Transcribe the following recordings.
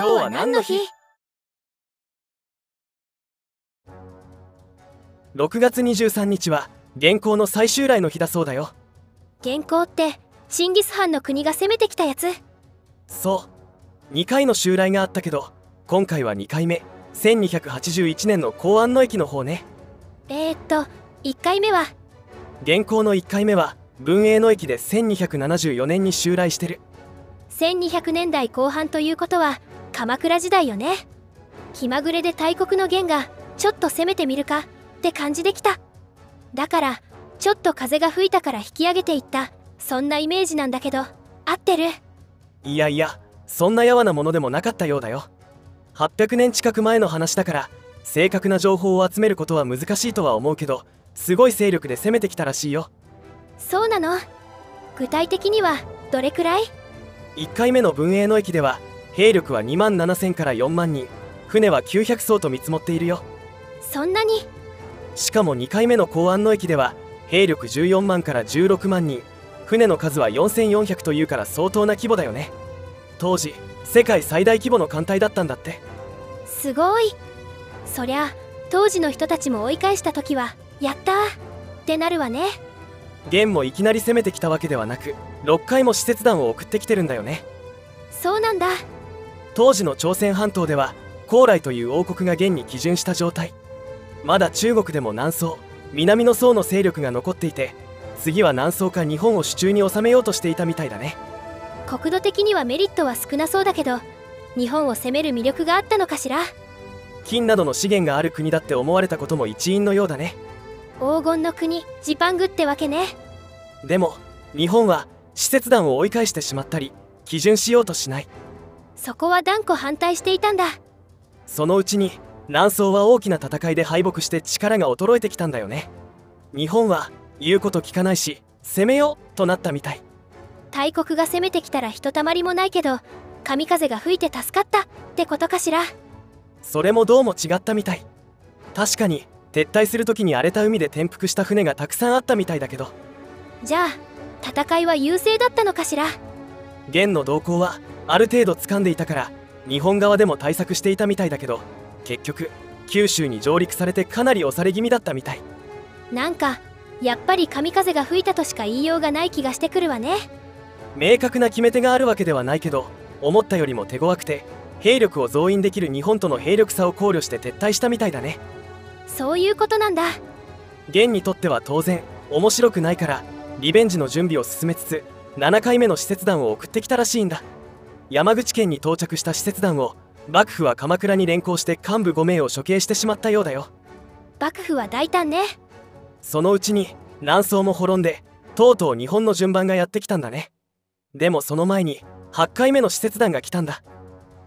今日は何の日 ?6 月23日は元寇の最終来の日だそうだよ。元寇ってチンギス・ハンの国が攻めてきたやつ？そう。2回の襲来があったけど今回は2回目。1281年の公安の駅の方ね。えー、っと1回目は？元寇の1回目は文永の駅で1274年に襲来してる。1200年代後半ということは鎌倉時代よね。気まぐれで大国の元がちょっと攻めてみるかって感じできた。だからちょっと風が吹いたから引き上げていった。そんなイメージなんだけど合ってる？いやいやそんなやわなものでもなかったようだよ。800年近く前の話だから正確な情報を集めることは難しいとは思うけどすごい勢力で攻めてきたらしいよ。そうなの？具体的にはどれくらい？1回目の文永の駅では兵力は2万7000から4万人。船は900艘と見積もっているよ。そんなに？しかも2回目の公安の駅では兵力14万から16万人。船の数は4400というから相当な規模だよね。当時世界最大規模の艦隊だったんだって。すごい。そりゃ当時の人たちも追い返した時はやったー。ってなるわね。元もいきなり攻めてきたわけではなく6回も使節団を送ってきてるんだよね。そうなんだ当時の朝鮮半島では高麗という王国が元に基準した状態。まだ中国でも南宋南の宋の勢力が残っていて次は南宋か日本を手中に収めようとしていたみたいだね。国土的にはメリットは少なそうだけど日本を攻める魅力があったのかしら？金などの資源がある国だって思われたことも一因のようだね。黄金の国ジパングってわけね。でも日本は使節団を追い返してしまったり基準しようとしないそこは断固反対していたんだ。そのうちに南宋は大きな戦いで敗北して力が衰えてきたんだよね。日本は言うこと聞かないし攻めようとなったみたい。大国が攻めてきたらひとたまりもないけど神風が吹いて助かったってことかしら。それもどうも違ったみたい。確かに撤退する時に荒れた海で転覆した船がたくさんあったみたいだけど。じゃあ戦いは優勢だったのかしら。元の動向はある程度掴んでいたから日本側でも対策していたみたいだけど結局九州に上陸されてかなり押され気味だったみたい。なんかやっぱり神風が吹いたとしか言いようがない気がしてくるわね。明確な決め手があるわけではないけど思ったよりも手強くて兵力を増員できる日本との兵力差を考慮して撤退したみたいだね。そういうことなんだ。元にとっては当然面白くないからリベンジの準備を進めつつ7回目の使節団を送ってきたらしいんだ山口県に到着した使節団を幕府は鎌倉に連行して幹部5名を処刑してしまったようだよ。幕府は大胆ね。そのうちに南宋も滅んでとうとう日本の順番がやってきたんだね。でもその前に8回目の使節団が来たんだ。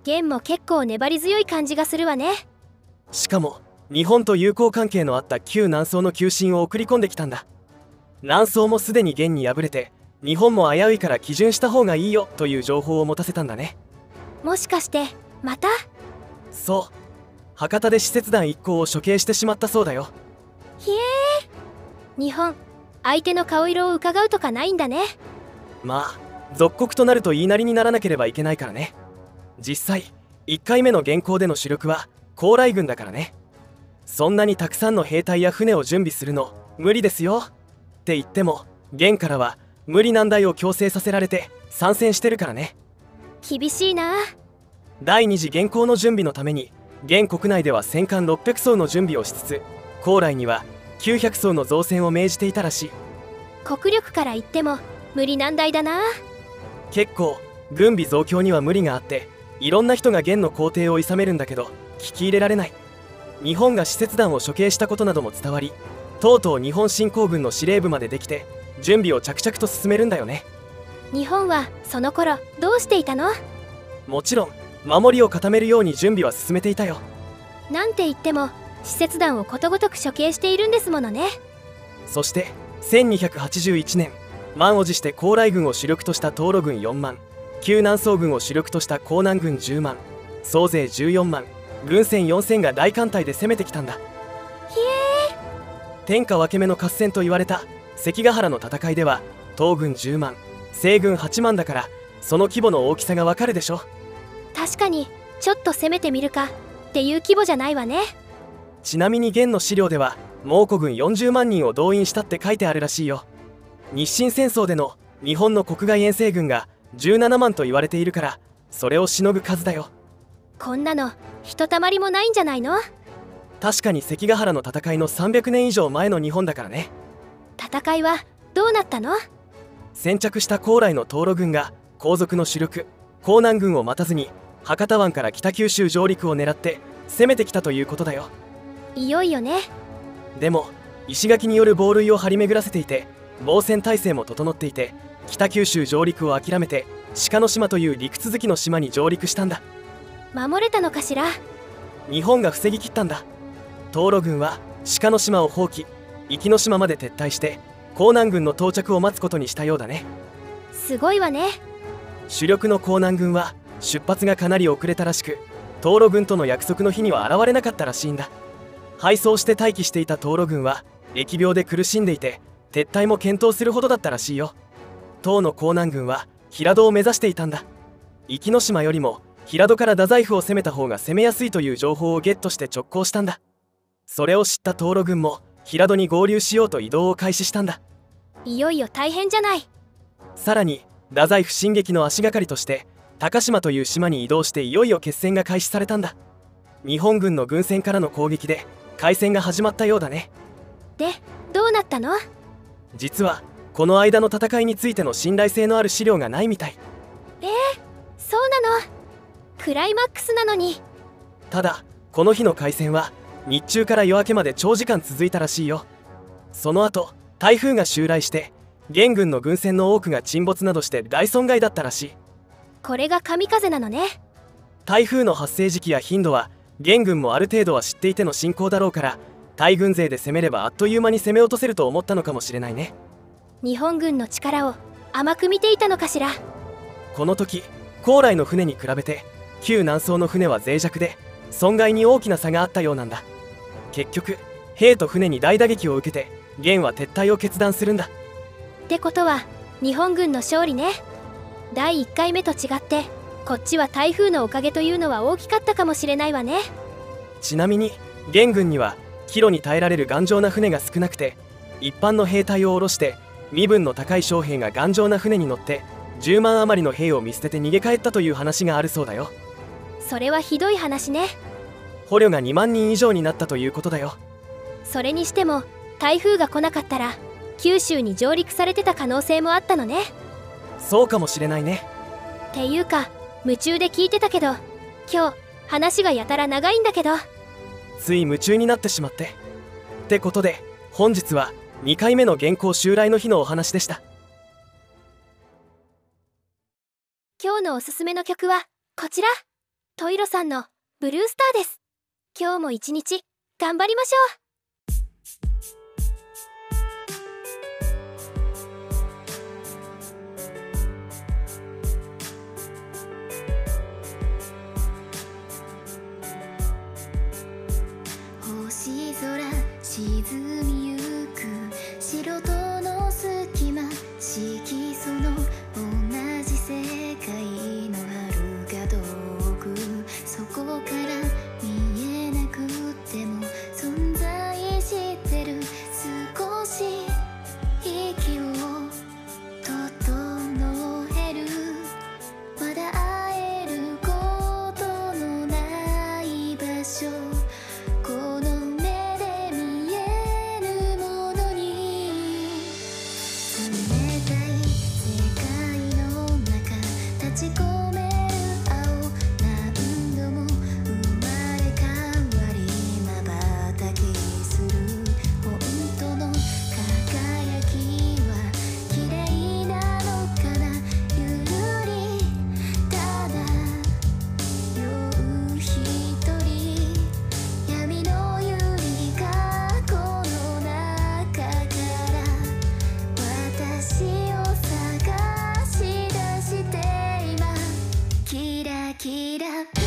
元も結構粘り強い感じがするわね。しかも日本と友好関係のあった旧南宋の求心を送り込んできたんだ。南宋もすでに元に敗れて日本も危ういから基準した方がいいよという情報を持たせたんだね。もしかしてまた？そう。博多で使節団一行を処刑してしまったそうだよ。ひえー。日本相手の顔色を伺うとかないんだね。まあ属国となると言いなりにならなければいけないからね。実際1回目の元寇での主力は高麗軍だからね。そんなにたくさんの兵隊や船を準備するの無理ですよ。って言っても元からは無理難題を強制させられて参戦してるからね。厳しいな。第二次元寇の準備のために元国内では戦艦600艘の準備をしつつ高麗には900艘の造船を命じていたらしい。国力から言っても無理難題だな。結構軍備増強には無理があっていろんな人が元の皇帝を諌めるんだけど聞き入れられない。日本が使節団を処刑したことなども伝わりとうとう日本侵攻軍の司令部までできて準備を着々と進めるんだよね。日本はその頃どうしていたの？もちろん守りを固めるように準備は進めていたよ。なんて言っても使節団をことごとく処刑しているんですものね。そして1281年満を持して高麗軍を主力とした東路軍4万旧南宋軍を主力とした江南軍10万総勢14万軍船4000が大艦隊で攻めてきたんだ天下分け目の合戦と言われた。関ヶ原の戦いでは東軍10万西軍8万だからその規模の大きさがわかるでしょ。確かにちょっと攻めてみるかっていう規模じゃないわね。ちなみに現の資料では蒙古軍40万人を動員したって書いてあるらしいよ。日清戦争での日本の国外遠征軍が17万と言われているからそれをしのぐ数だよ。こんなのひとたまりもないんじゃないの？確かに関ヶ原の戦いの300年以上前の日本だからね。戦いはどうなったの？先着した高麗の東路軍が後続の主力江南軍を待たずに博多湾から北九州上陸を狙って攻めてきたということだよ。いよいよね。でも石垣による防塁を張り巡らせていて防戦態勢も整っていて北九州上陸を諦めて鹿の島という陸続きの島に上陸したんだ。守れたのかしら？日本が防ぎきったんだ東路軍は鹿の島を放棄壱岐の島まで撤退して江南軍の到着を待つことにしたようだね。すごいわね。主力の江南軍は出発がかなり遅れたらしく東路軍との約束の日には現れなかったらしいんだ。敗走して待機していた東路軍は疫病で苦しんでいて撤退も検討するほどだったらしいよ。唐の江南軍は平戸を目指していたんだ。壱岐島よりも平戸から太宰府を攻めた方が攻めやすいという情報をゲットして直行したんだそれを知った東路軍も平戸に合流しようと移動を開始したんだ。いよいよ大変じゃない。さらに太宰府進撃の足がかりとして高島という島に移動していよいよ決戦が開始されたんだ。日本軍の軍船からの攻撃で開戦が始まったようだね。でどうなったの？実はこの間の戦いについての信頼性のある資料がないみたい。えー、そうなの？クライマックスなのに。ただこの日の海戦は日中から夜明けまで長時間続いたらしいよ。その後台風が襲来して元軍の軍船の多くが沈没などして大損害だったらしい。これが神風なのね。台風の発生時期や頻度は元軍もある程度は知っていての進行だろうから大軍勢で攻めればあっという間に攻め落とせると思ったのかもしれないね。日本軍の力を甘く見ていたのかしら。この時高麗の船に比べて旧南宋の船は脆弱で損害に大きな差があったようなんだ結局兵と船に大打撃を受けて元は撤退を決断するんだ。ってことは日本軍の勝利ね。第1回目と違ってこっちは台風のおかげというのは大きかったかもしれないわね。ちなみに元軍には帰路に耐えられる頑丈な船が少なくて一般の兵隊を下ろして身分の高い将兵が頑丈な船に乗って10万余りの兵を見捨てて逃げ帰ったという話があるそうだよ。それはひどい話ね捕虜が2万人以上になったということだよ。それにしても台風が来なかったら九州に上陸されてた可能性もあったのね。そうかもしれないね。っていうか夢中で聞いてたけど今日話がやたら長いんだけど。つい夢中になってしまって。ってことで本日は2回目の原稿襲来の日のお話でした。今日のおすすめの曲はこちら。トイロさんの「ブルースター」です今日も一日頑張りましょう。星空沈みゆく白との隙間。色素の同じ世界の遥か遠くそこから it up.